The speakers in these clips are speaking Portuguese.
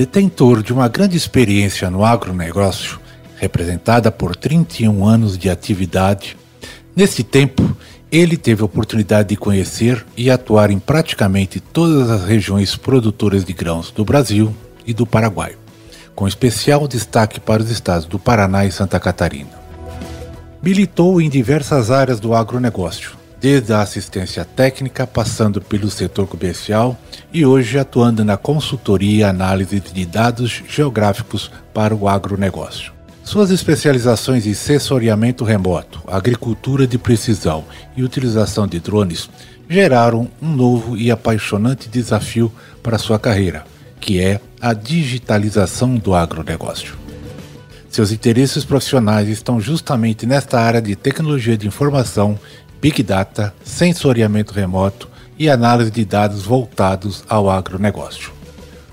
Detentor de uma grande experiência no agronegócio, representada por 31 anos de atividade, nesse tempo ele teve a oportunidade de conhecer e atuar em praticamente todas as regiões produtoras de grãos do Brasil e do Paraguai, com especial destaque para os estados do Paraná e Santa Catarina. Militou em diversas áreas do agronegócio, desde a assistência técnica, passando pelo setor comercial e hoje atuando na consultoria e análise de dados geográficos para o agronegócio. Suas especializações em sensoriamento remoto, agricultura de precisão e utilização de drones geraram um novo e apaixonante desafio para sua carreira, que é a digitalização do agronegócio. Seus interesses profissionais estão justamente nesta área de tecnologia de informação Big Data, sensoriamento remoto e análise de dados voltados ao agronegócio.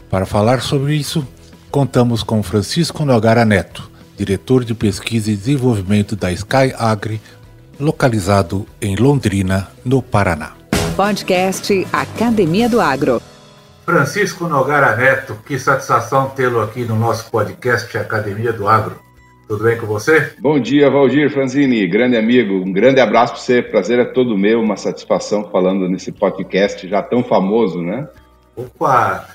Para falar sobre isso, contamos com Francisco Nogara Neto, diretor de pesquisa e desenvolvimento da Sky Agri, localizado em Londrina, no Paraná. Podcast Academia do Agro. Francisco Nogara Neto, que satisfação tê-lo aqui no nosso podcast Academia do Agro. Tudo bem com você? Bom dia, Valdir Franzini, grande amigo. Um grande abraço para você. Prazer é todo meu, uma satisfação falando nesse podcast já tão famoso, né? Opa!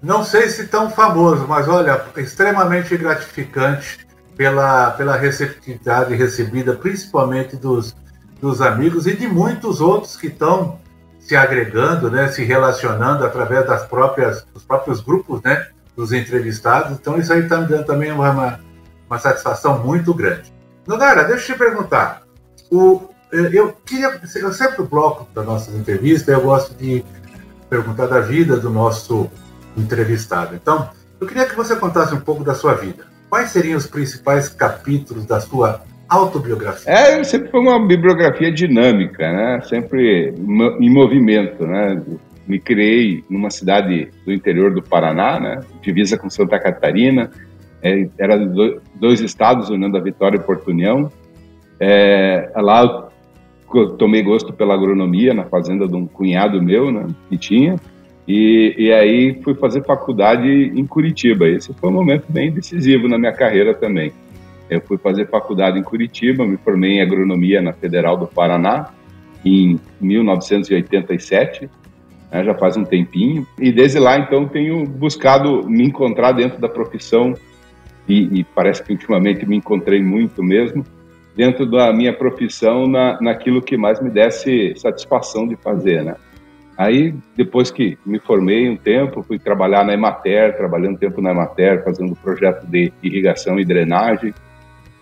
Não sei se tão famoso, mas olha, extremamente gratificante pela, pela receptividade recebida, principalmente dos, dos amigos e de muitos outros que estão se agregando, né, se relacionando através das próprias, dos próprios grupos né, dos entrevistados. Então, isso aí está me dando também uma, uma satisfação muito grande. Nogara, deixa eu te perguntar. O, eu queria, eu sempre bloco da nossa entrevista, eu gosto de perguntar da vida do nosso entrevistado. Então, eu queria que você contasse um pouco da sua vida. Quais seriam os principais capítulos da sua autobiografia? É, sempre foi uma bibliografia dinâmica, né? Sempre em movimento, né? Me criei numa cidade do interior do Paraná, né? Divisa com Santa Catarina é, era dois estados unindo a Vitória e Porto União. É, lá eu tomei gosto pela agronomia na fazenda de um cunhado meu, né, que tinha, e, e aí fui fazer faculdade em Curitiba. Esse foi um momento bem decisivo na minha carreira também. Eu fui fazer faculdade em Curitiba, me formei em agronomia na Federal do Paraná em 1987, né, já faz um tempinho, e desde lá então tenho buscado me encontrar dentro da profissão e, e, parece que ultimamente me encontrei muito mesmo dentro da minha profissão na, naquilo que mais me desse satisfação de fazer, né? Aí, depois que me formei um tempo, fui trabalhar na Emater, trabalhando um tempo na Emater, fazendo projeto de irrigação e drenagem.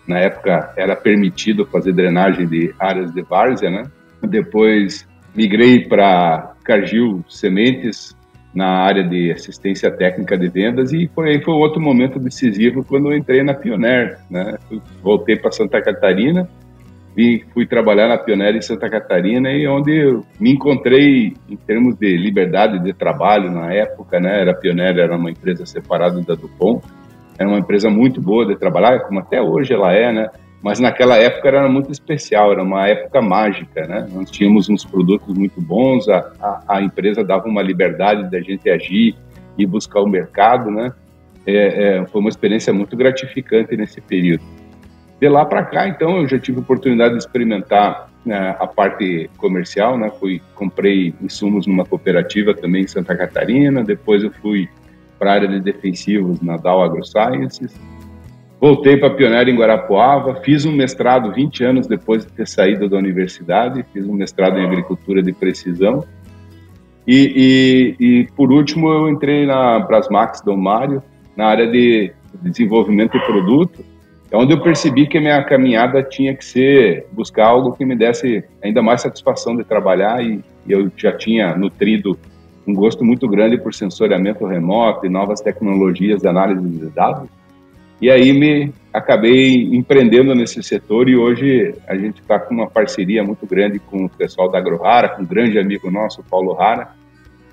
Na época era permitido fazer drenagem de áreas de várzea, né? Depois migrei para Cargill Sementes, na área de assistência técnica de vendas e foi, foi outro momento decisivo quando eu entrei na Pioneer, né? Voltei para Santa Catarina, vim, fui trabalhar na Pioneer em Santa Catarina e onde eu me encontrei em termos de liberdade de trabalho na época, né? Era Pioneer era uma empresa separada da Dupont, era uma empresa muito boa de trabalhar, como até hoje ela é, né? Mas naquela época era muito especial, era uma época mágica, né? Nós tínhamos uns produtos muito bons, a, a, a empresa dava uma liberdade da gente agir e buscar o mercado, né? É, é, foi uma experiência muito gratificante nesse período. De lá para cá, então, eu já tive oportunidade de experimentar né, a parte comercial, né? Fui comprei insumos numa cooperativa também em Santa Catarina, depois eu fui para a área de defensivos na Dow AgroSciences, Voltei para Pioneiro em Guarapuava, fiz um mestrado 20 anos depois de ter saído da universidade, fiz um mestrado em agricultura de precisão. E, e, e por último, eu entrei na Brasmax do Mário, na área de desenvolvimento de produto, é onde eu percebi que a minha caminhada tinha que ser buscar algo que me desse ainda mais satisfação de trabalhar e, e eu já tinha nutrido um gosto muito grande por sensoriamento remoto e novas tecnologias de análise de dados. E aí me acabei empreendendo nesse setor e hoje a gente está com uma parceria muito grande com o pessoal da AgroRara, com um grande amigo nosso, Paulo Rara,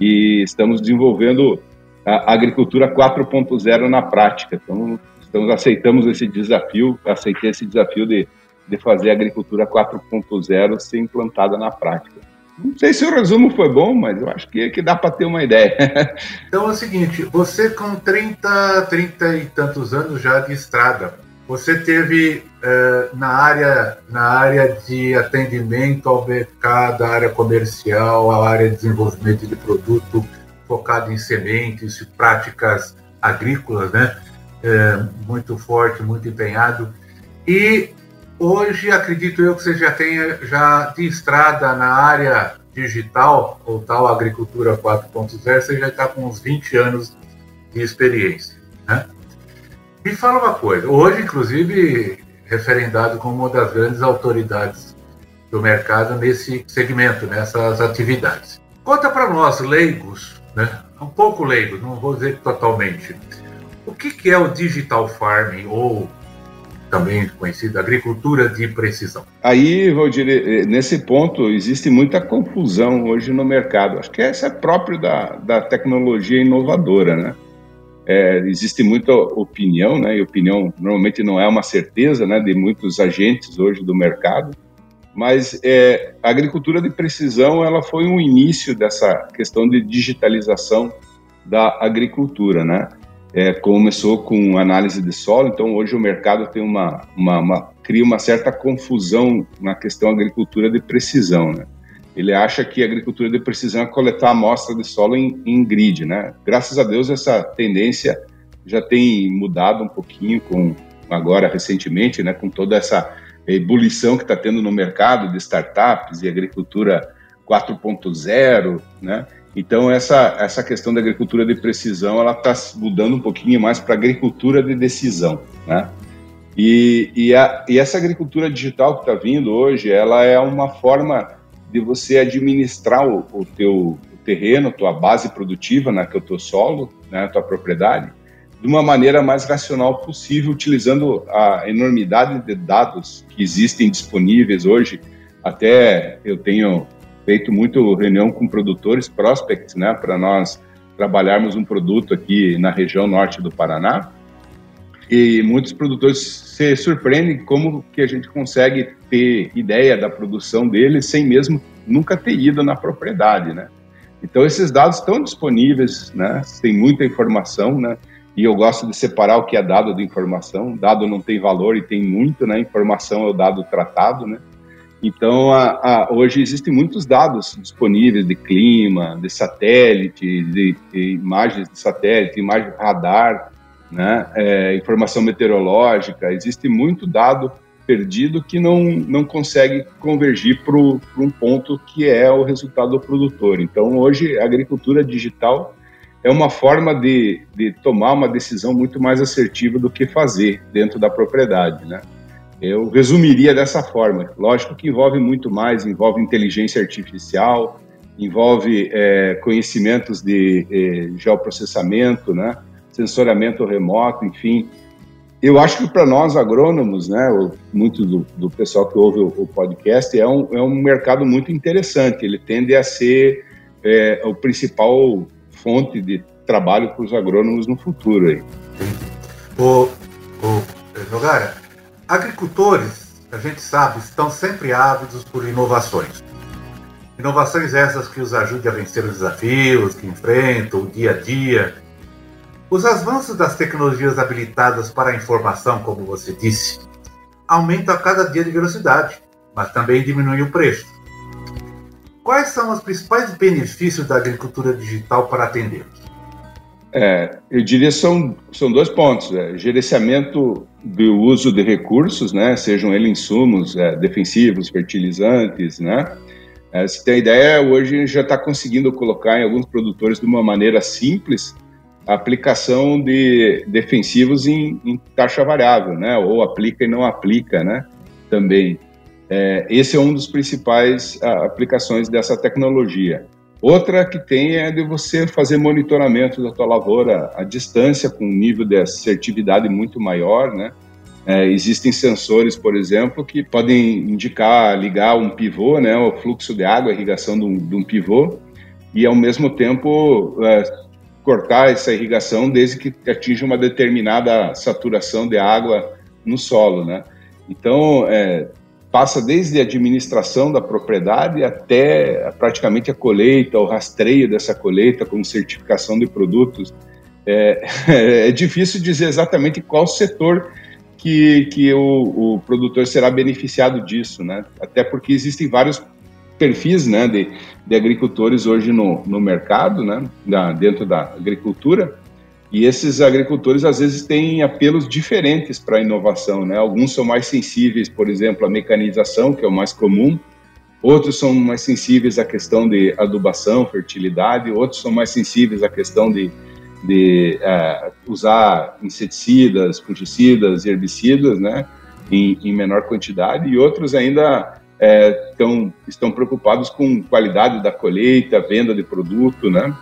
e estamos desenvolvendo a agricultura 4.0 na prática. Então, estamos, aceitamos esse desafio, aceitei esse desafio de, de fazer a agricultura 4.0 ser implantada na prática. Não sei se o resumo foi bom, mas eu acho que, que dá para ter uma ideia. então é o seguinte, você com 30, 30 e tantos anos já de estrada, você teve eh, na, área, na área de atendimento ao mercado, a área comercial, a área de desenvolvimento de produto focado em sementes e práticas agrícolas, né? Eh, muito forte, muito empenhado. E Hoje, acredito eu que você já tenha já de estrada na área digital, ou tal agricultura 4.0, você já está com uns 20 anos de experiência. Né? Me fala uma coisa, hoje, inclusive, referendado como uma das grandes autoridades do mercado nesse segmento, nessas atividades. Conta para nós, leigos, né? um pouco leigos, não vou dizer totalmente, o que, que é o digital farming ou também conhecida agricultura de precisão. Aí, Valdir, eh, nesse ponto existe muita confusão hoje no mercado. Acho que essa é próprio da, da tecnologia inovadora, né? É, existe muita opinião, né? E opinião normalmente não é uma certeza, né? De muitos agentes hoje do mercado. Mas é, a agricultura de precisão, ela foi um início dessa questão de digitalização da agricultura, né? É, começou com análise de solo, então hoje o mercado tem uma, uma, uma, cria uma certa confusão na questão agricultura de precisão, né? Ele acha que a agricultura de precisão é coletar amostra de solo em, em grid, né? Graças a Deus essa tendência já tem mudado um pouquinho com agora recentemente, né? Com toda essa ebulição que está tendo no mercado de startups e agricultura 4.0, né? Então essa essa questão da agricultura de precisão ela está mudando um pouquinho mais para agricultura de decisão, né? E, e, a, e essa agricultura digital que está vindo hoje, ela é uma forma de você administrar o, o teu terreno, tua base produtiva, né, que é o teu solo, né, tua propriedade, de uma maneira mais racional possível, utilizando a enormidade de dados que existem disponíveis hoje. Até eu tenho feito muito reunião com produtores, prospects, né, para nós trabalharmos um produto aqui na região norte do Paraná. E muitos produtores se surpreendem como que a gente consegue ter ideia da produção deles sem mesmo nunca ter ido na propriedade, né? Então esses dados estão disponíveis, né? Tem muita informação, né? E eu gosto de separar o que é dado de informação. Dado não tem valor e tem muito, né? Informação é o dado tratado, né? Então, a, a, hoje existem muitos dados disponíveis de clima, de satélite, de, de imagens de satélite, imagem de radar, né, é, informação meteorológica. Existe muito dado perdido que não, não consegue convergir para um ponto que é o resultado do produtor. Então, hoje, a agricultura digital é uma forma de, de tomar uma decisão muito mais assertiva do que fazer dentro da propriedade, né? Eu resumiria dessa forma. Lógico que envolve muito mais, envolve inteligência artificial, envolve é, conhecimentos de é, geoprocessamento, né, sensoriamento remoto, enfim. Eu acho que para nós agrônomos, né, muito do, do pessoal que ouve o, o, podcast, é um, é um mercado muito interessante. Ele tende a ser é, o principal fonte de trabalho para os agrônomos no futuro. Aí. O, o Agricultores, a gente sabe, estão sempre ávidos por inovações. Inovações essas que os ajudem a vencer os desafios que enfrentam o dia a dia. Os avanços das tecnologias habilitadas para a informação, como você disse, aumentam a cada dia de velocidade, mas também diminuem o preço. Quais são os principais benefícios da agricultura digital para atendê-los? É, eu diria são são dois pontos: é, gerenciamento do uso de recursos, né, sejam eles insumos é, defensivos, fertilizantes, né. É, se tem ideia, hoje já está conseguindo colocar em alguns produtores de uma maneira simples a aplicação de defensivos em, em taxa variável, né, ou aplica e não aplica, né, também. É, esse é um dos principais a, aplicações dessa tecnologia. Outra que tem é de você fazer monitoramento da tua lavoura à distância, com um nível de assertividade muito maior, né? É, existem sensores, por exemplo, que podem indicar, ligar um pivô, né, o fluxo de água, a irrigação de um, de um pivô, e ao mesmo tempo é, cortar essa irrigação desde que atinja uma determinada saturação de água no solo, né? Então, é, passa desde a administração da propriedade até praticamente a colheita, o rastreio dessa colheita com certificação de produtos. É, é difícil dizer exatamente qual setor que, que o, o, produtor será beneficiado disso, né? Até porque existem vários perfis né, de, de agricultores hoje no, no mercado, né, da, dentro da agricultura, e esses agricultores às vezes têm apelos diferentes para a inovação, né? Alguns são mais sensíveis, por exemplo, à mecanização, que é o mais comum. Outros são mais sensíveis à questão de adubação, fertilidade. Outros são mais sensíveis à questão de, de uh, usar inseticidas, fungicidas, herbicidas, né? Em, em menor quantidade. E outros ainda é, tão, estão preocupados com qualidade da colheita, venda de produto, né?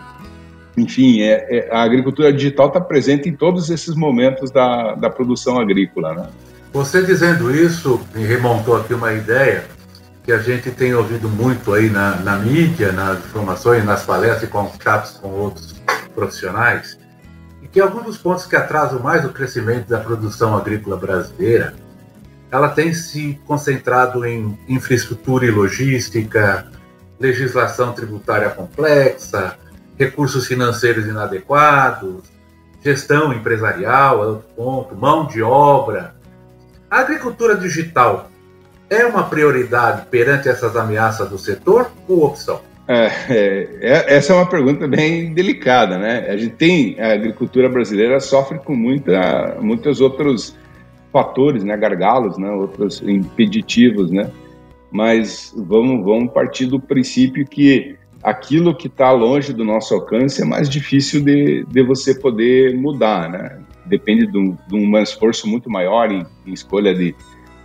Enfim, é, é, a agricultura digital está presente em todos esses momentos da, da produção agrícola. Né? Você dizendo isso me remontou aqui uma ideia que a gente tem ouvido muito aí na, na mídia, nas informações, nas palestras e contatos com outros profissionais, e que alguns dos pontos que atrasam mais o crescimento da produção agrícola brasileira, ela tem se concentrado em infraestrutura e logística, legislação tributária complexa, recursos financeiros inadequados, gestão empresarial, outro ponto, mão de obra. A agricultura digital é uma prioridade perante essas ameaças do setor ou opção? É, é, é, essa é uma pergunta bem delicada, né? A gente tem a agricultura brasileira sofre com muita, muitos outros fatores, né? Gargalos, né? Outros impeditivos, né? Mas vamos, vamos partir do princípio que aquilo que está longe do nosso alcance é mais difícil de, de você poder mudar, né? Depende de um, de um esforço muito maior em, em escolha de,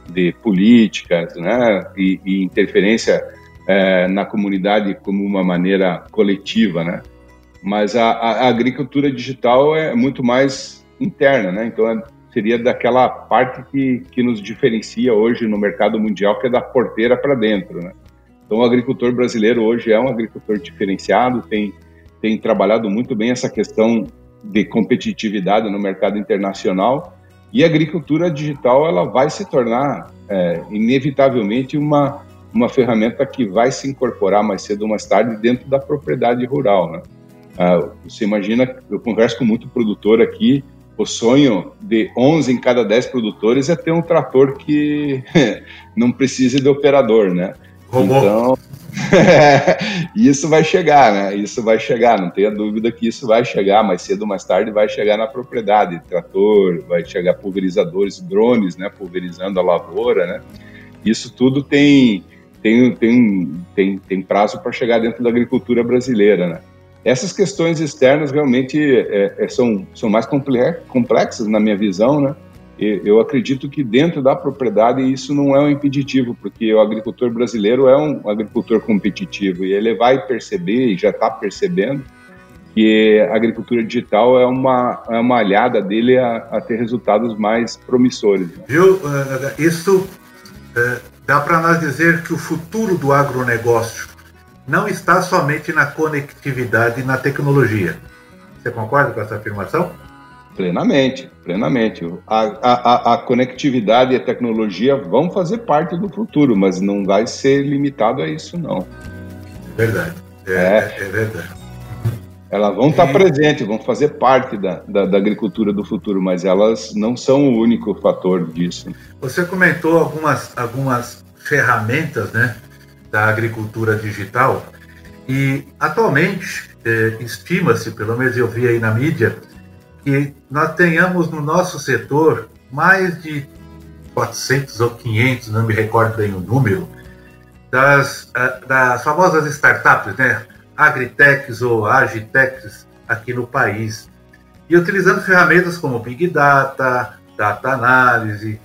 de políticas, né? E, e interferência é, na comunidade como uma maneira coletiva, né? Mas a, a, agricultura digital é muito mais interna, né? Então é, seria daquela parte que, que nos diferencia hoje no mercado mundial, que é da porteira para dentro, né? Então, o agricultor brasileiro hoje é um agricultor diferenciado, tem, tem trabalhado muito bem essa questão de competitividade no mercado internacional e a agricultura digital ela vai se tornar é, inevitavelmente uma uma ferramenta que vai se incorporar mais cedo ou mais tarde dentro da propriedade rural, né? Ah, você imagina, eu converso com muito produtor aqui, o sonho de 11 em cada 10 produtores é ter um trator que não precise de operador, né? Robô. Então, isso vai chegar, né? Isso vai chegar, não tenha dúvida que isso vai chegar, mais cedo ou mais tarde vai chegar na propriedade, trator, vai chegar pulverizadores, drones, né, pulverizando a lavoura, né? Isso tudo tem tem tem tem, tem prazo para chegar dentro da agricultura brasileira, né? Essas questões externas realmente é, é, são, são mais complexas na minha visão, né? Eu acredito que dentro da propriedade isso não é um impeditivo, porque o agricultor brasileiro é um agricultor competitivo e ele vai perceber e já está percebendo que a agricultura digital é uma, é uma aliada dele a, a ter resultados mais promissores. Né? Viu, isso é, dá para nós dizer que o futuro do agronegócio não está somente na conectividade e na tecnologia. Você concorda com essa afirmação? Plenamente, plenamente. A, a, a, conectividade e a tecnologia vão fazer parte do futuro, mas não vai ser limitado a isso, não. Verdade. É, é, é verdade. Elas vão estar presentes, vão fazer parte da, da, da, agricultura do futuro, mas elas não são o único fator disso. Você comentou algumas, algumas ferramentas né, da agricultura digital e atualmente eh, estima-se, pelo menos eu vi aí na mídia, que nós tenhamos no nosso setor mais de 400 ou 500, não me recordo bem o número, das, ah, das famosas startups, né? Agritechs ou Agitechs aqui no país. E utilizando ferramentas como Big Data, Data Análise,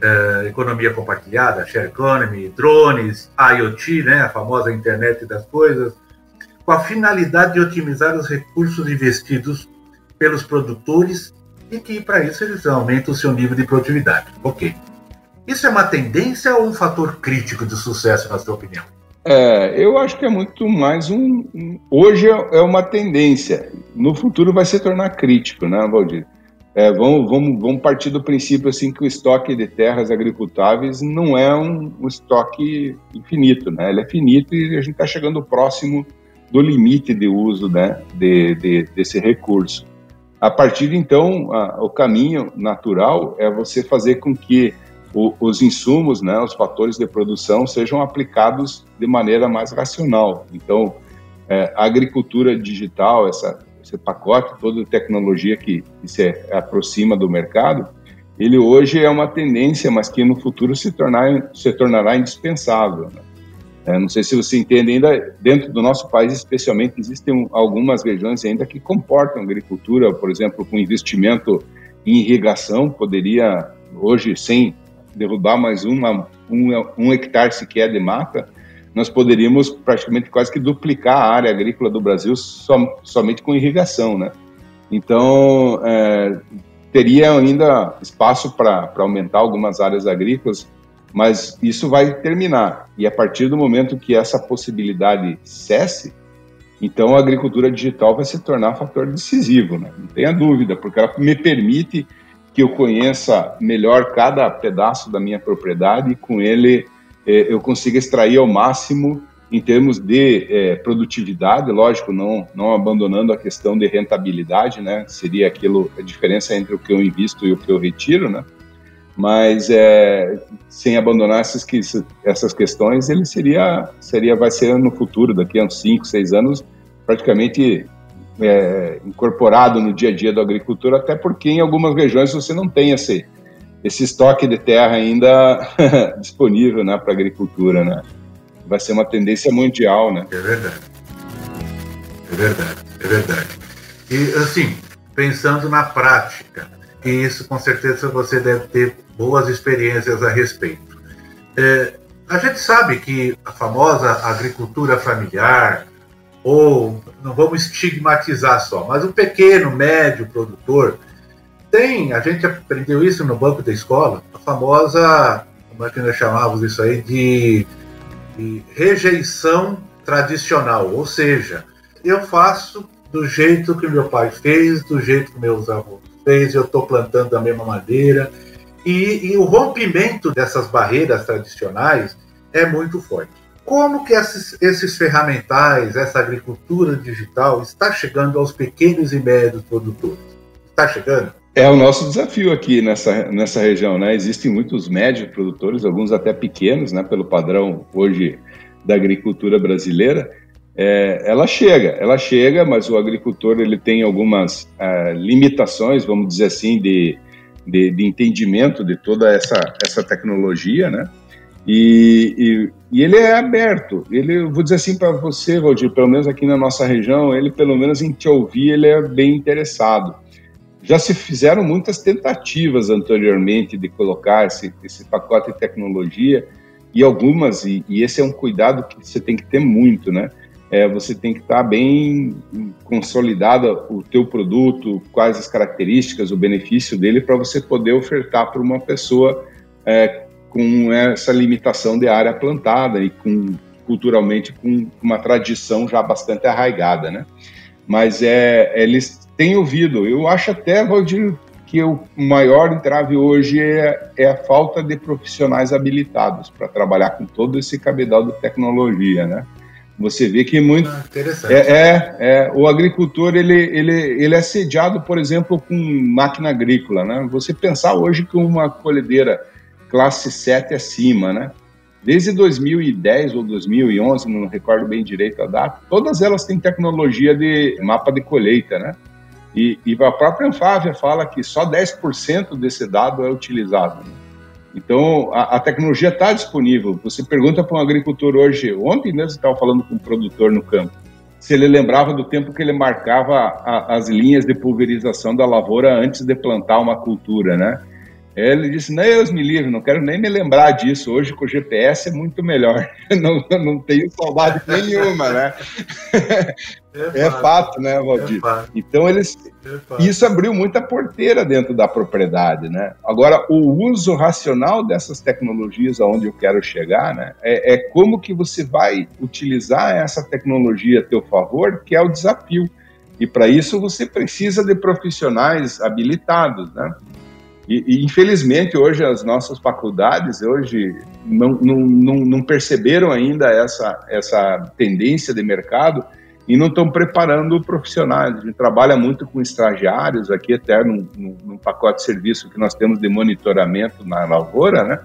eh, economia compartilhada, Share Economy, drones, IoT, né? A famosa internet das coisas, com a finalidade de otimizar os recursos investidos pelos produtores e que, para isso, eles aumentam o seu nível de produtividade. Ok. Isso é uma tendência ou um fator crítico de sucesso, na sua opinião? É, eu acho que é muito mais um. hoje é, é uma tendência. No futuro vai se tornar crítico, né, Valdir? É, vamos, vamos, vamos partir do princípio assim que o estoque de terras agricultáveis não é um, um estoque infinito, né? Ele é finito e a gente está chegando próximo do limite de uso né, de, de, desse recurso. A partir de então, a, o caminho natural é você fazer com que o, os insumos, né, os fatores de produção sejam aplicados de maneira mais racional. Então, é, a agricultura digital, essa, esse pacote toda tecnologia que, que, se aproxima do mercado, ele hoje é uma tendência, mas que no futuro se, tornar, se tornará indispensável. Né? É, não sei se você entende, ainda dentro do nosso país, especialmente, existem algumas regiões ainda que comportam agricultura, por exemplo, com investimento em irrigação, poderia, hoje, sem derrubar mais uma, um, um hectare sequer de mata, nós poderíamos praticamente quase que duplicar a área agrícola do Brasil som, somente com irrigação, né? Então, é, teria ainda espaço para aumentar algumas áreas agrícolas mas isso vai terminar. E a partir do momento que essa possibilidade cesse, então a agricultura digital vai se tornar um fator decisivo, né? não tenha dúvida, porque ela me permite que eu conheça melhor cada pedaço da minha propriedade e com ele eh, eu consiga extrair ao máximo em termos de eh, produtividade, lógico, não, não abandonando a questão de rentabilidade, né? Seria aquilo a diferença entre o que eu invisto e o que eu retiro, né? Mas é, sem abandonar essas, essas questões, ele seria, seria, vai ser no futuro, daqui a uns 5, 6 anos, praticamente é, incorporado no dia a dia da agricultura, até porque em algumas regiões você não tem esse, esse estoque de terra ainda disponível né, para a agricultura. Né? Vai ser uma tendência mundial. Né? É verdade. É verdade, é verdade. E assim, pensando na prática, e isso com certeza você deve ter boas experiências a respeito. É, a gente sabe que a famosa agricultura familiar, ou não vamos estigmatizar só, mas o pequeno, médio produtor, tem, a gente aprendeu isso no banco da escola, a famosa, como é que nós chamávamos isso aí, de, de rejeição tradicional, ou seja, eu faço do jeito que meu pai fez, do jeito que meus avós fez, eu estou plantando da mesma maneira, e, e o rompimento dessas barreiras tradicionais é muito forte. Como que esses, esses, ferramentais, essa agricultura digital está chegando aos pequenos e médios produtores? Está chegando? É o nosso desafio aqui nessa, nessa região, né? Existem muitos médios produtores, alguns até pequenos, né? Pelo padrão hoje da agricultura brasileira. É, ela chega, ela chega, mas o agricultor ele tem algumas é, limitações, vamos dizer assim, de de, de entendimento de toda essa, essa tecnologia, né? E, e, e, ele é aberto. Ele, vou dizer assim para você, Valdir, pelo menos aqui na nossa região, ele, pelo menos em te ouvir, ele é bem interessado. Já se fizeram muitas tentativas anteriormente de colocar esse, esse pacote de tecnologia, e algumas, e, e esse é um cuidado que você tem que ter muito, né? É, você tem que estar bem consolidada o teu produto, quais as características, o benefício dele para você poder ofertar para uma pessoa é, com essa limitação de área plantada e com culturalmente com uma tradição já bastante arraigada, né? Mas é, eles têm ouvido. Eu acho até, Valdir, que o maior entrave hoje é, é a falta de profissionais habilitados para trabalhar com todo esse cabedal de tecnologia, né? Você vê que muito ah, é, é, é, o agricultor ele, ele, ele é sediado, por exemplo, com máquina agrícola, né? Você pensar hoje com uma colhedeira classe 7 acima, né? Desde 2010 ou 2011, não recordo bem direito a data, todas elas têm tecnologia de mapa de colheita, né? E, e a própria Anfávia fala que só 10% desse dado é utilizado. Né? Então, a, a tecnologia está disponível. Você pergunta para um agricultor hoje, ontem mesmo estava falando com um produtor no campo, se ele lembrava do tempo que ele marcava a, as linhas de pulverização da lavoura antes de plantar uma cultura, né? Ele disse, Deus me livre, não quero nem me lembrar disso. Hoje com o GPS é muito melhor. Não, não tenho saudade nenhuma, né? É, é fato, né, Valdir? É. Então eles, é isso abriu muita porteira dentro da propriedade, né? Agora o uso racional dessas tecnologias, aonde eu quero chegar, né, é, é como que você vai utilizar essa tecnologia a teu favor, que é o desafio. E para isso você precisa de profissionais habilitados, né? E, e, infelizmente hoje as nossas faculdades hoje não, não, não, não, perceberam ainda essa, essa tendência de mercado e não estão preparando profissionais. A gente trabalha muito com estagiários aqui, até num, num pacote de serviço que nós temos de monitoramento na lavoura, né?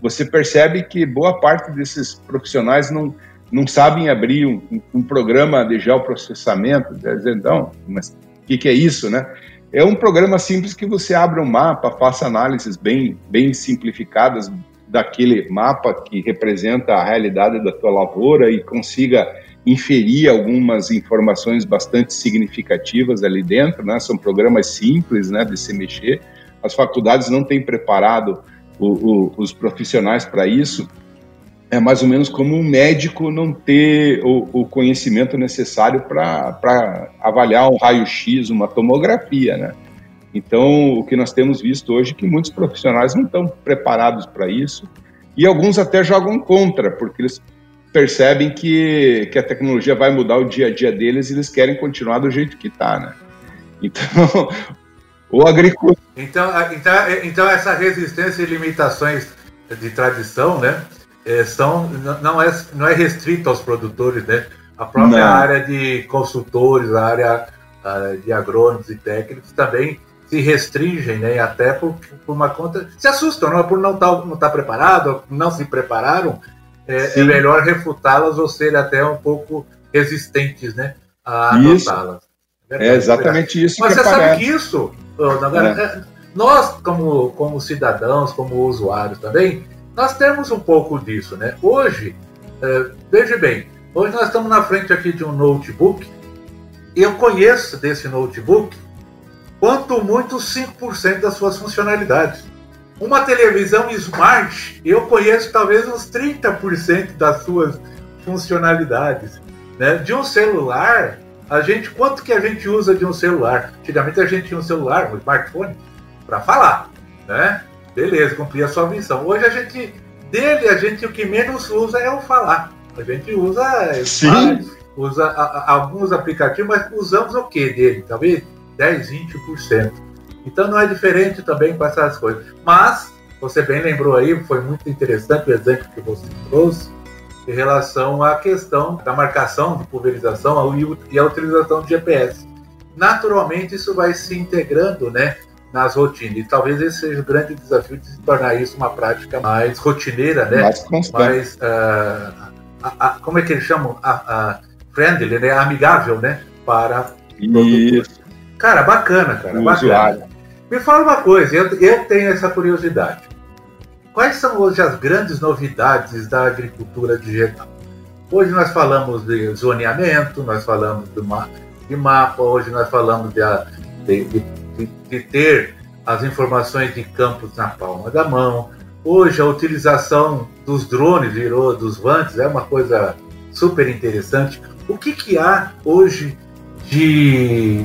Você percebe que boa parte desses profissionais não, não sabem abrir um, um programa de geoprocessamento. Então, mas o que, que é isso, né? É um programa simples que você abre um mapa, faça análises bem, bem simplificadas daquele mapa que representa a realidade da tua lavoura e consiga inferir algumas informações bastante significativas ali dentro, né? São programas simples, né, de se mexer. As faculdades não têm preparado o, o, os profissionais para isso. É mais ou menos como um médico não ter o, o conhecimento necessário para avaliar um raio-x, uma tomografia, né? Então, o que nós temos visto hoje é que muitos profissionais não estão preparados para isso e alguns até jogam contra, porque eles percebem que, que a tecnologia vai mudar o dia a dia deles e eles querem continuar do jeito que está, né? Então, o agricultor... Então, então, então, essa resistência e limitações de tradição, né? É, são, não, é, não é restrito aos produtores, né? A própria não. área de consultores, a área de agrônomos e técnicos também se restringem, né? Até por, por uma conta. Se assustam, não? por não estar tá, não tá preparado, não se prepararam, é, é melhor refutá-las ou serem até um pouco resistentes, né? A adotá-las. É, é exatamente isso. Mas você sabe que isso, é. é. nós, como, como cidadãos, como usuários também, nós temos um pouco disso, né? Hoje, é, veja bem, hoje nós estamos na frente aqui de um notebook e eu conheço desse notebook quanto muito 5% das suas funcionalidades. Uma televisão smart, eu conheço talvez uns 30% das suas funcionalidades. Né? De um celular, a gente, quanto que a gente usa de um celular? Antigamente a gente tinha um celular, um smartphone, para falar, né? Beleza, cumprir a sua missão. Hoje a gente, dele, a gente o que menos usa é o falar. A gente usa, Sim. usa a, a, alguns aplicativos, mas usamos o que dele? Talvez 10, 20%. Então não é diferente também com essas coisas. Mas, você bem lembrou aí, foi muito interessante o exemplo que você trouxe em relação à questão da marcação de pulverização e a utilização do GPS. Naturalmente, isso vai se integrando, né? Nas rotinas. E talvez esse seja o grande desafio de se tornar isso uma prática mais rotineira, né? Mais constante. Mais, uh, a, a, como é que eles chamam? A, friendly, né? Amigável, né? Para isso. Cara, bacana, cara. Bacana. Usuário. Me fala uma coisa, eu, eu tenho essa curiosidade. Quais são hoje as grandes novidades da agricultura digital? Hoje nós falamos de zoneamento, nós falamos de mapa, hoje nós falamos de, de, de de, de ter as informações de campos na palma da mão. Hoje a utilização dos drones virou dos vantes é uma coisa super interessante. O que, que há hoje de,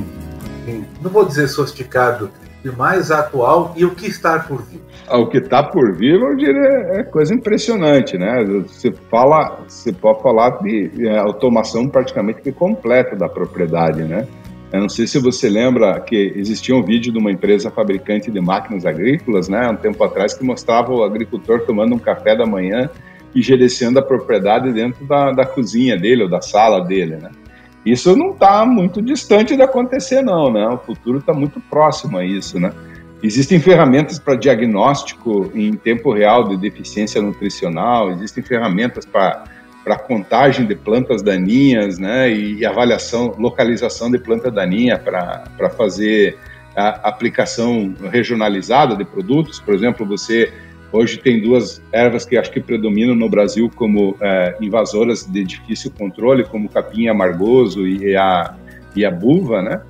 não vou dizer sofisticado, de mais atual e o que está por vir? Ah, o que está por vir, eu diria, é coisa impressionante, né? Você fala, você pode falar de é, automação praticamente completa da propriedade, né? Eu não sei se você lembra que existia um vídeo de uma empresa fabricante de máquinas agrícolas, né, um tempo atrás, que mostrava o agricultor tomando um café da manhã e gerenciando a propriedade dentro da, da cozinha dele ou da sala dele, né. Isso não está muito distante de acontecer, não, né? O futuro está muito próximo a isso, né? Existem ferramentas para diagnóstico em tempo real de deficiência nutricional, existem ferramentas para para contagem de plantas daninhas, né, e avaliação, localização de planta daninha para fazer a aplicação regionalizada de produtos. Por exemplo, você hoje tem duas ervas que acho que predominam no Brasil como é, invasoras de difícil controle, como capim amargoso e a, e a buva, né?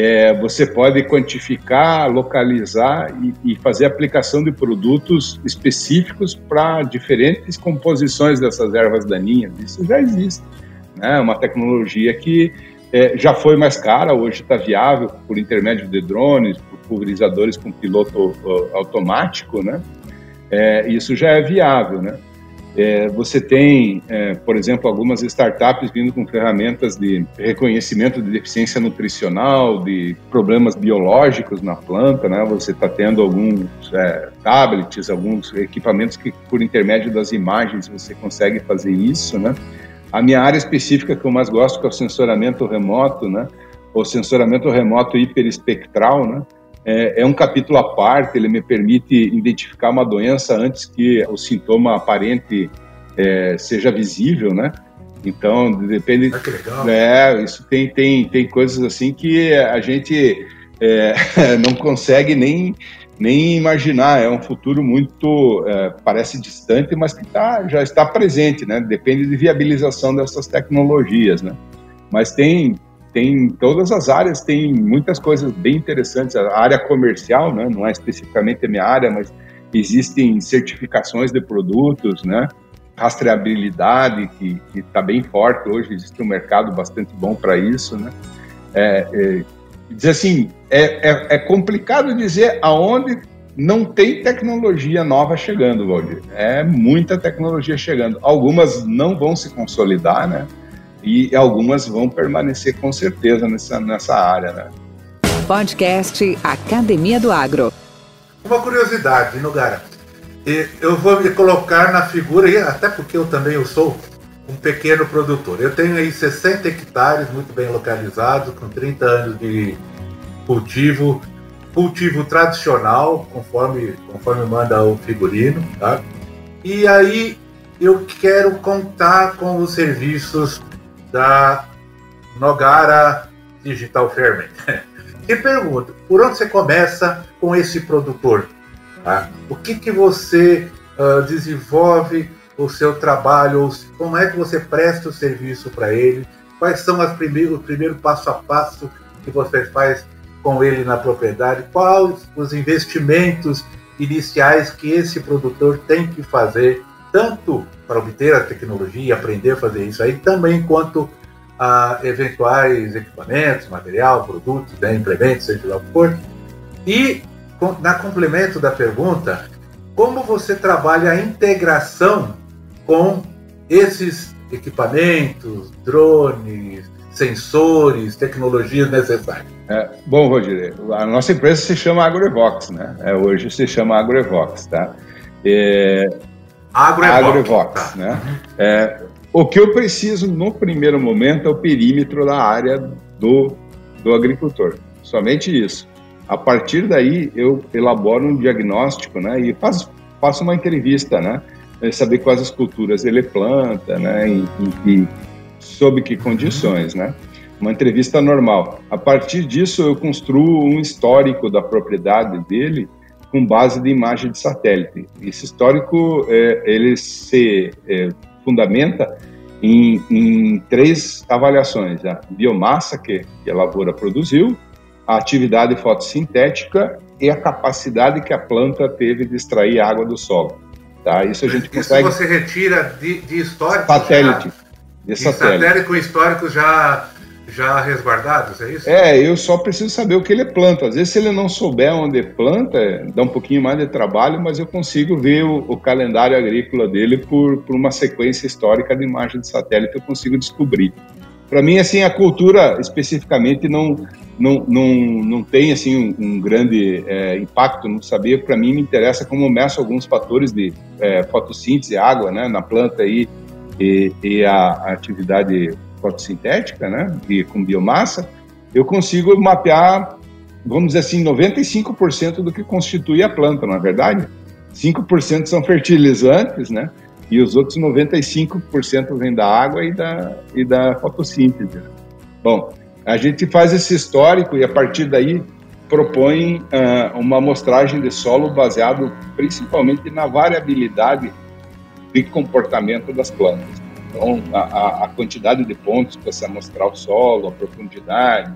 É, você pode quantificar, localizar e, e, fazer aplicação de produtos específicos para diferentes composições dessas ervas daninhas. Isso já existe. É né? uma tecnologia que é, já foi mais cara, hoje está viável por intermédio de drones, por pulverizadores com piloto automático, né? É, isso já é viável, né? É, você tem, é, por exemplo, algumas startups vindo com ferramentas de reconhecimento de deficiência nutricional, de problemas biológicos na planta, né? Você está tendo alguns é, tablets, alguns equipamentos que, por intermédio das imagens, você consegue fazer isso, né? A minha área específica que eu mais gosto, que é o sensoramento remoto, né? O sensoramento remoto hiperespectral, né? É, é, um capítulo à parte, ele me permite identificar uma doença antes que o sintoma aparente é, seja visível, né? Então, depende... Ah, que legal. É, isso tem, tem, tem coisas assim que a gente é, não consegue nem, nem imaginar, é um futuro muito, é, parece distante, mas que tá, já está presente, né? Depende de viabilização dessas tecnologias, né? Mas tem, tem todas as áreas, tem muitas coisas bem interessantes. A área comercial, né, não é especificamente a minha área, mas existem certificações de produtos, né, rastreabilidade que está bem forte hoje, existe um mercado bastante bom para isso, né. É, é, dizer assim, é, é, é, complicado dizer aonde não tem tecnologia nova chegando, Valdir. É muita tecnologia chegando. Algumas não vão se consolidar, né? E algumas vão permanecer com certeza nessa, nessa área. Né? Podcast Academia do Agro. Uma curiosidade, Nogara. Eu vou me colocar na figura, até porque eu também eu sou um pequeno produtor. Eu tenho aí 60 hectares muito bem localizados, com 30 anos de cultivo, cultivo tradicional, conforme, conforme manda o figurino, tá? E aí eu quero contar com os serviços da Nogara Digital Ferment. E pergunto, por onde você começa com esse produtor? Tá? O que, que você uh, desenvolve o seu trabalho? Como é que você presta o serviço para ele? Quais são as primeiros, o primeiro passo a passo que você faz com ele na propriedade? Quais os investimentos iniciais que esse produtor tem que fazer tanto para obter a tecnologia e aprender a fazer isso aí, também quanto a eventuais equipamentos, material, produtos, né, implementos, seja lá o que for. E, na complemento da pergunta, como você trabalha a integração com esses equipamentos, drones, sensores, tecnologias necessárias? É, bom, Rodir, a nossa empresa se chama AgroEvox, né? É, hoje se chama AgroEvox, tá? É, Agroevox. Agroevox tá. né? É, o que eu preciso no primeiro momento é o perímetro da área do, do agricultor. Somente isso. A partir daí, eu elaboro um diagnóstico né, e faço, faço uma entrevista, né? Saber quais as culturas ele planta, né? E, e, e sob que condições, né? Uma entrevista normal. A partir disso, eu construo um histórico da propriedade dele com base de imagem de satélite. Esse histórico é, ele se é, fundamenta em, em, três avaliações: a biomassa que, que a lavoura produziu, a atividade fotossintética e a capacidade que a planta teve de extrair água do solo. Tá? Isso a gente consegue. Isso você retira de, de histórico? Satélite. Já, de satélite. satélite com histórico já já resguardados, é isso? É, eu só preciso saber o que ele planta. Às vezes, se ele não souber onde planta, dá um pouquinho mais de trabalho, mas eu consigo ver o, o calendário agrícola dele por, por uma sequência histórica de imagem de satélite, eu consigo descobrir. Para mim, assim, a cultura especificamente não não, não, não tem assim um, um grande é, impacto no saber. Para mim, me interessa como meço alguns fatores de é, fotossíntese, água, né, na planta aí e, e a, a atividade fotossintética, né, e com biomassa, eu consigo mapear, vamos dizer assim, 95% do que constitui a planta, não é verdade? 5% são fertilizantes, né? E os outros 95% vêm da água e da, e da fotossíntese. Bom, a gente faz esse histórico e a partir daí propõe uh, uma amostragem de solo baseado principalmente na variabilidade de comportamento das plantas. Então, a, a quantidade de pontos para se amostrar o solo, a profundidade,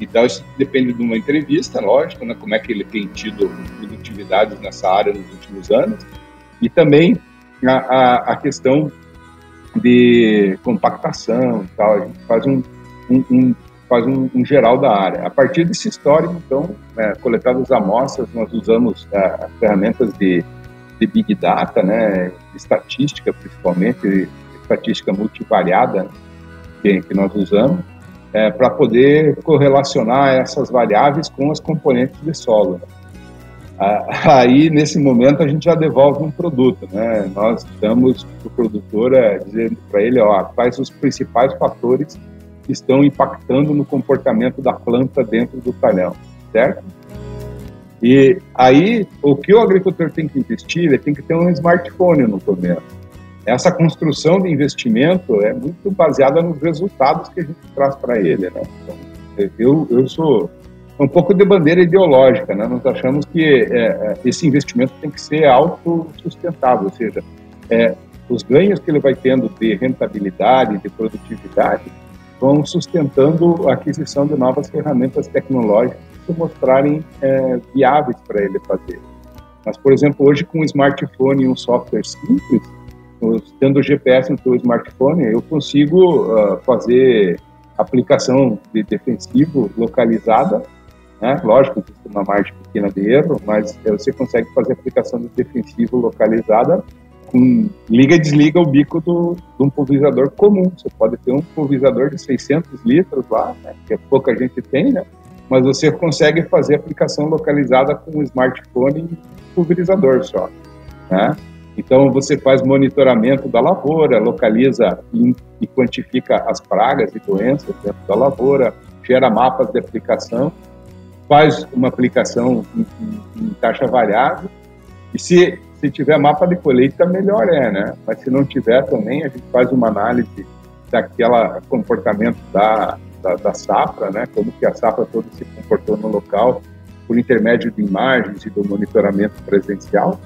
Então, isso depende de uma entrevista, lógico, né? como é que ele tem tido produtividades nessa área nos últimos anos, e também a, a, a questão de compactação e tal. A gente faz um, um, um faz um, um, geral da área. A partir desse histórico, então, é, coletadas amostras, nós usamos é, ferramentas de, de Big Data, né, estatística principalmente, estatística multivariada que, que nós usamos, é, para poder correlacionar essas variáveis com as componentes de solo. Aí, nesse momento, a gente já devolve um produto, né? Nós damos para o produtor, é, dizendo para ele, ó, quais os principais fatores que estão impactando no comportamento da planta dentro do talhão, certo? E aí, o que o agricultor tem que investir, ele tem que ter um smartphone no começo. Essa construção de investimento é muito baseada nos resultados que a gente traz para ele, né? Então, eu, eu sou um pouco de bandeira ideológica, né? Nós achamos que é, é esse investimento tem que ser autossustentável, ou seja, é, os ganhos que ele vai tendo de rentabilidade, de produtividade, vão sustentando a aquisição de novas ferramentas tecnológicas que mostrarem é, viáveis para ele fazer. Mas, por exemplo, hoje com um smartphone e um software simples, tendo o GPS no seu smartphone, eu consigo uh, fazer aplicação de defensivo localizada, né? Lógico, existe uma margem pequena de erro, mas você consegue fazer aplicação de defensivo localizada com liga e desliga o bico do, de um pulverizador comum. Você pode ter um pulverizador de 600 litros lá, né, que é pouca gente tem, né? Mas você consegue fazer aplicação localizada com um smartphone e pulverizador só, né? Então você faz monitoramento da lavoura, localiza e, quantifica as pragas e doenças dentro da lavoura, gera mapas de aplicação, faz uma aplicação em, em, em taxa variável e se se tiver mapa de colheita, melhor é, né? Mas se não tiver também, a gente faz uma análise daquela comportamento da, da, da safra, né? Como que a safra toda se comportou no local por intermédio de imagens e do monitoramento presencial.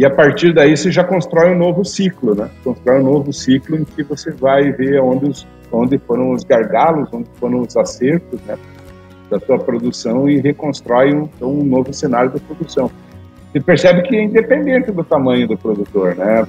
E a partir daí você já constrói um novo ciclo, né? Constrói um novo ciclo em que você vai ver onde, os, onde foram os gargalos, onde foram os acertos, né? Da sua produção e reconstrói um, um novo cenário de produção. Você percebe que é independente do tamanho do produtor, né? O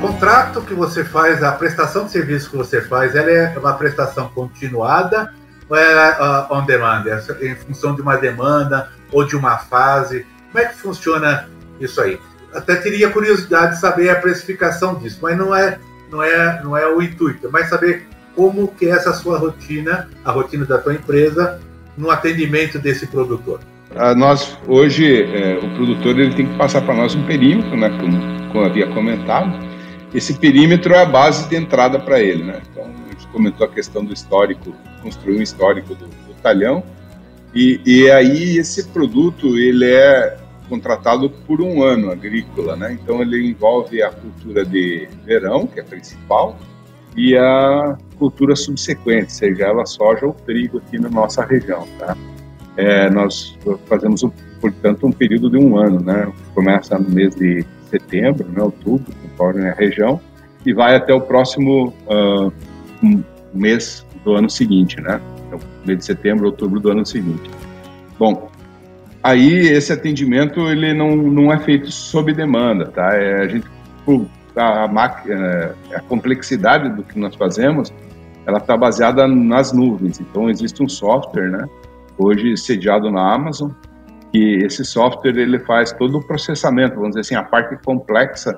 contrato que você faz, a prestação de serviço que você faz, ela é uma prestação continuada ou é uh, on demand? É em função de uma demanda ou de uma fase? Como é que funciona isso aí? Até teria curiosidade de saber a precificação disso, mas não é, não é, não é o intuito, é mas saber como que é essa sua rotina, a rotina da tua empresa, no atendimento desse produtor? Ah, nós hoje o produtor ele tem que passar para nós um perímetro, né, como, como havia comentado. Esse perímetro é a base de entrada para ele, né? Então comentou a questão do histórico, construir um histórico do, do talhão e, e aí esse produto ele é contratado por um ano agrícola, né? Então ele envolve a cultura de verão, que é a principal, e a cultura subsequente, seja ela soja ou trigo aqui na nossa região, tá? É, nós fazemos, portanto, um período de um ano, né? Começa no mês de setembro, né, outubro, conforme a região, e vai até o próximo uh, um mês do ano seguinte, né? Então, mês de setembro, outubro do ano seguinte. Bom, aí esse atendimento ele não, não é feito sob demanda, tá? É, a gente a, a, a complexidade do que nós fazemos, ela está baseada nas nuvens. Então existe um software, né? Hoje sediado na Amazon, que esse software ele faz todo o processamento, vamos dizer assim, a parte complexa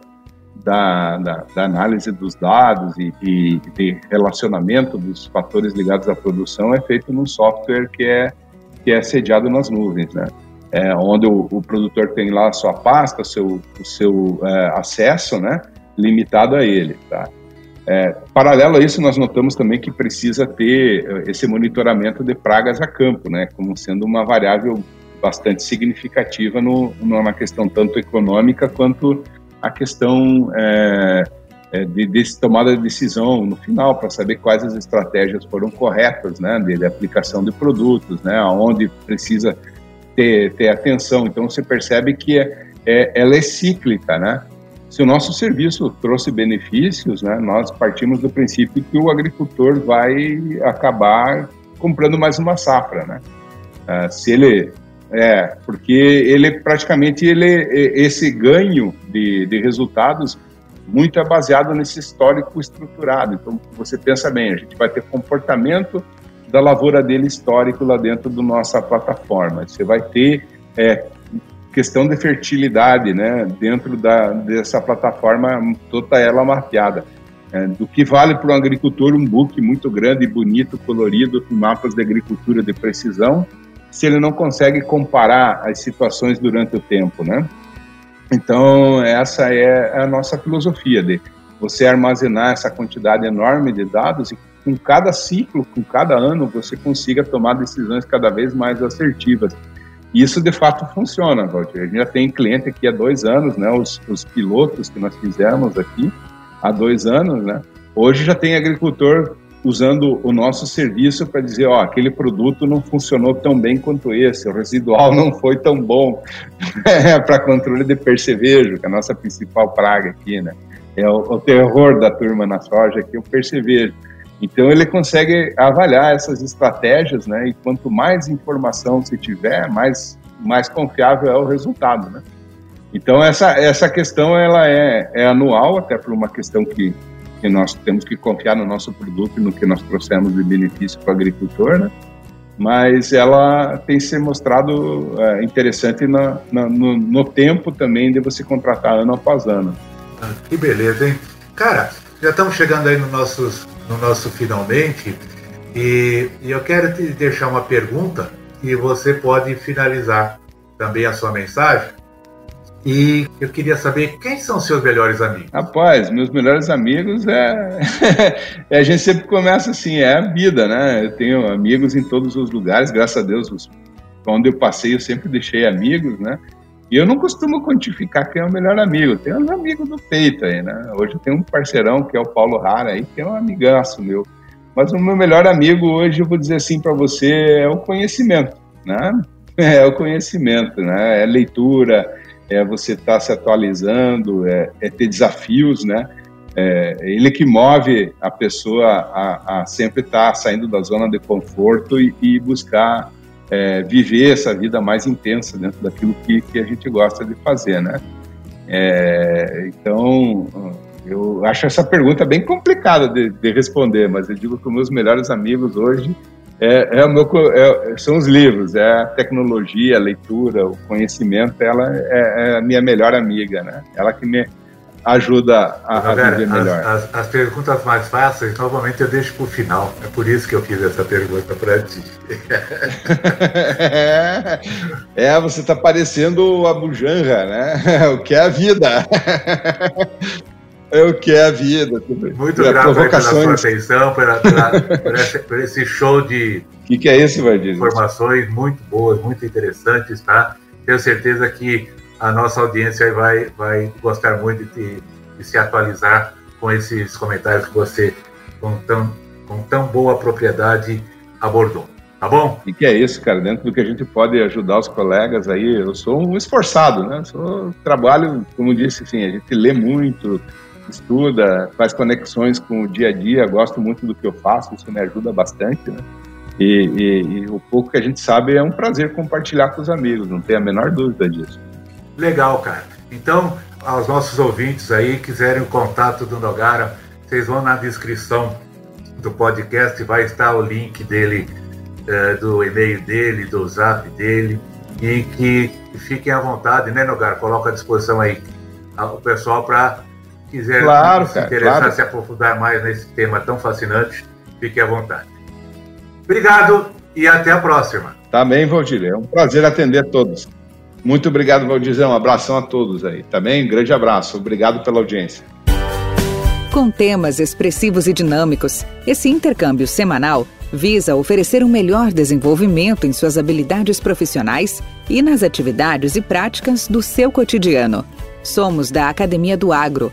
da, da, da análise dos dados e, e, de relacionamento dos fatores ligados à produção é feito num software que é que é sediado nas nuvens, né? É, onde o, o, produtor tem lá a sua pasta, seu, o seu é, acesso, né? limitado a ele. Tá? É, paralelo a isso, nós notamos também que precisa ter eh, esse monitoramento de pragas a campo, né, como sendo uma variável bastante significativa no, numa questão tanto econômica quanto a questão é, de, de, tomada de decisão no final, para saber quais as estratégias foram corretas, né, de, de aplicação de produtos, né, aonde precisa ter, ter atenção. Então, você percebe que é, é, ela é cíclica, né? se o nosso serviço trouxe benefícios, né, nós partimos do princípio que o agricultor vai acabar comprando mais uma safra, né? Uh, se ele é, porque ele praticamente ele esse ganho de, de resultados muito é baseado nesse histórico estruturado. Então você pensa bem, a gente vai ter comportamento da lavoura dele histórico lá dentro da nossa plataforma. Você vai ter é, questão de fertilidade, né, dentro da, dessa plataforma toda ela mapeada. É, do que vale para um agricultor um book muito grande, bonito, colorido, com mapas de agricultura de precisão, se ele não consegue comparar as situações durante o tempo, né? Então, essa é a nossa filosofia de você armazenar essa quantidade enorme de dados e com cada ciclo, com cada ano, você consiga tomar decisões cada vez mais assertivas. E isso de fato funciona, Valdir. A gente já tem cliente aqui há dois anos, né? Os, os pilotos que nós fizemos aqui há dois anos, né? Hoje já tem agricultor usando o nosso serviço para dizer, ó, aquele produto não funcionou tão bem quanto esse, o residual não foi tão bom para controle de percevejo, que é a nossa principal praga aqui, né? É o, o terror da turma na soja aqui, é o percevejo. Então ele consegue avaliar essas estratégias, né? E quanto mais informação se tiver, mais mais confiável é o resultado, né? Então essa essa questão ela é, é anual, até por uma questão que que nós temos que confiar no nosso produto e no que nós trouxemos de benefício para o agricultor, né? Mas ela tem se mostrado é, interessante na, na, no, no tempo também de você contratar ano após ano. Ah, que beleza, hein? Cara, já estamos chegando aí no, nossos, no nosso finalmente e, e eu quero te deixar uma pergunta e você pode finalizar também a sua mensagem. E eu queria saber quem são seus melhores amigos. Rapaz, meus melhores amigos é... é. a gente sempre começa assim, é a vida, né? Eu tenho amigos em todos os lugares, graças a Deus, onde eu passei eu sempre deixei amigos, né? E eu não costumo quantificar quem é o melhor amigo. Tem uns amigos do peito aí, né? Hoje eu tenho um parceirão que é o Paulo Rara aí, que é um amigaço meu. Mas o meu melhor amigo hoje, eu vou dizer assim para você, é o conhecimento, né? É o conhecimento, né? É leitura, é você estar tá se atualizando, é, é, ter desafios, né? É, ele que move a pessoa a, a sempre estar tá saindo da zona de conforto e, e buscar é, viver essa vida mais intensa dentro daquilo que, que a gente gosta de fazer, né? É, então, eu acho essa pergunta bem complicada de, de, responder, mas eu digo que meus melhores amigos hoje é, é meu, é, são os livros, é a tecnologia, a leitura, o conhecimento, ela é, é a minha melhor amiga, né? Ela que me ajuda a, a viver melhor. As, as, as, perguntas mais fáceis, novamente, eu deixo para o final. É por isso que eu fiz essa pergunta para ti. é, você está parecendo a Bujanra, né? O que é a vida. É o que é a vida. Muito é, grato pela sua atenção, pela, pela, por, esse, por, esse, show de que que é isso, informações muito boas, muito interessantes, tá? Tenho certeza que a nossa audiência vai, vai gostar muito de, de se atualizar com esses comentários que você, com tão, com tão boa propriedade, abordou. Tá bom? E que é isso, cara. Dentro do que a gente pode ajudar os colegas aí, eu sou um esforçado, né? Eu sou trabalho, como disse, assim, a gente lê muito, estuda, faz conexões com o dia a dia, gosto muito do que eu faço, isso me ajuda bastante, né? E, e, e o pouco que a gente sabe é um prazer compartilhar com os amigos, não tem a menor dúvida disso. Legal, cara. Então, aos nossos ouvintes aí, quiserem o contato do Nogara, vocês vão na descrição do podcast, vai estar o link dele, uh, do e-mail dele, do zap dele, e que fiquem à vontade, né, Nogara? Coloca à disposição aí o pessoal para quiser claro, se cara, interessar, claro. se aprofundar mais nesse tema tão fascinante, fique à vontade. Obrigado e até a próxima. Também, tá Valdir. É um prazer atender todos. Muito obrigado, Valdizão. Um abração a todos aí. Também, tá grande abraço. Obrigado pela audiência. Com temas expressivos e dinâmicos, esse intercâmbio semanal visa oferecer um melhor desenvolvimento em suas habilidades profissionais e nas atividades e práticas do seu cotidiano. Somos da Academia do Agro,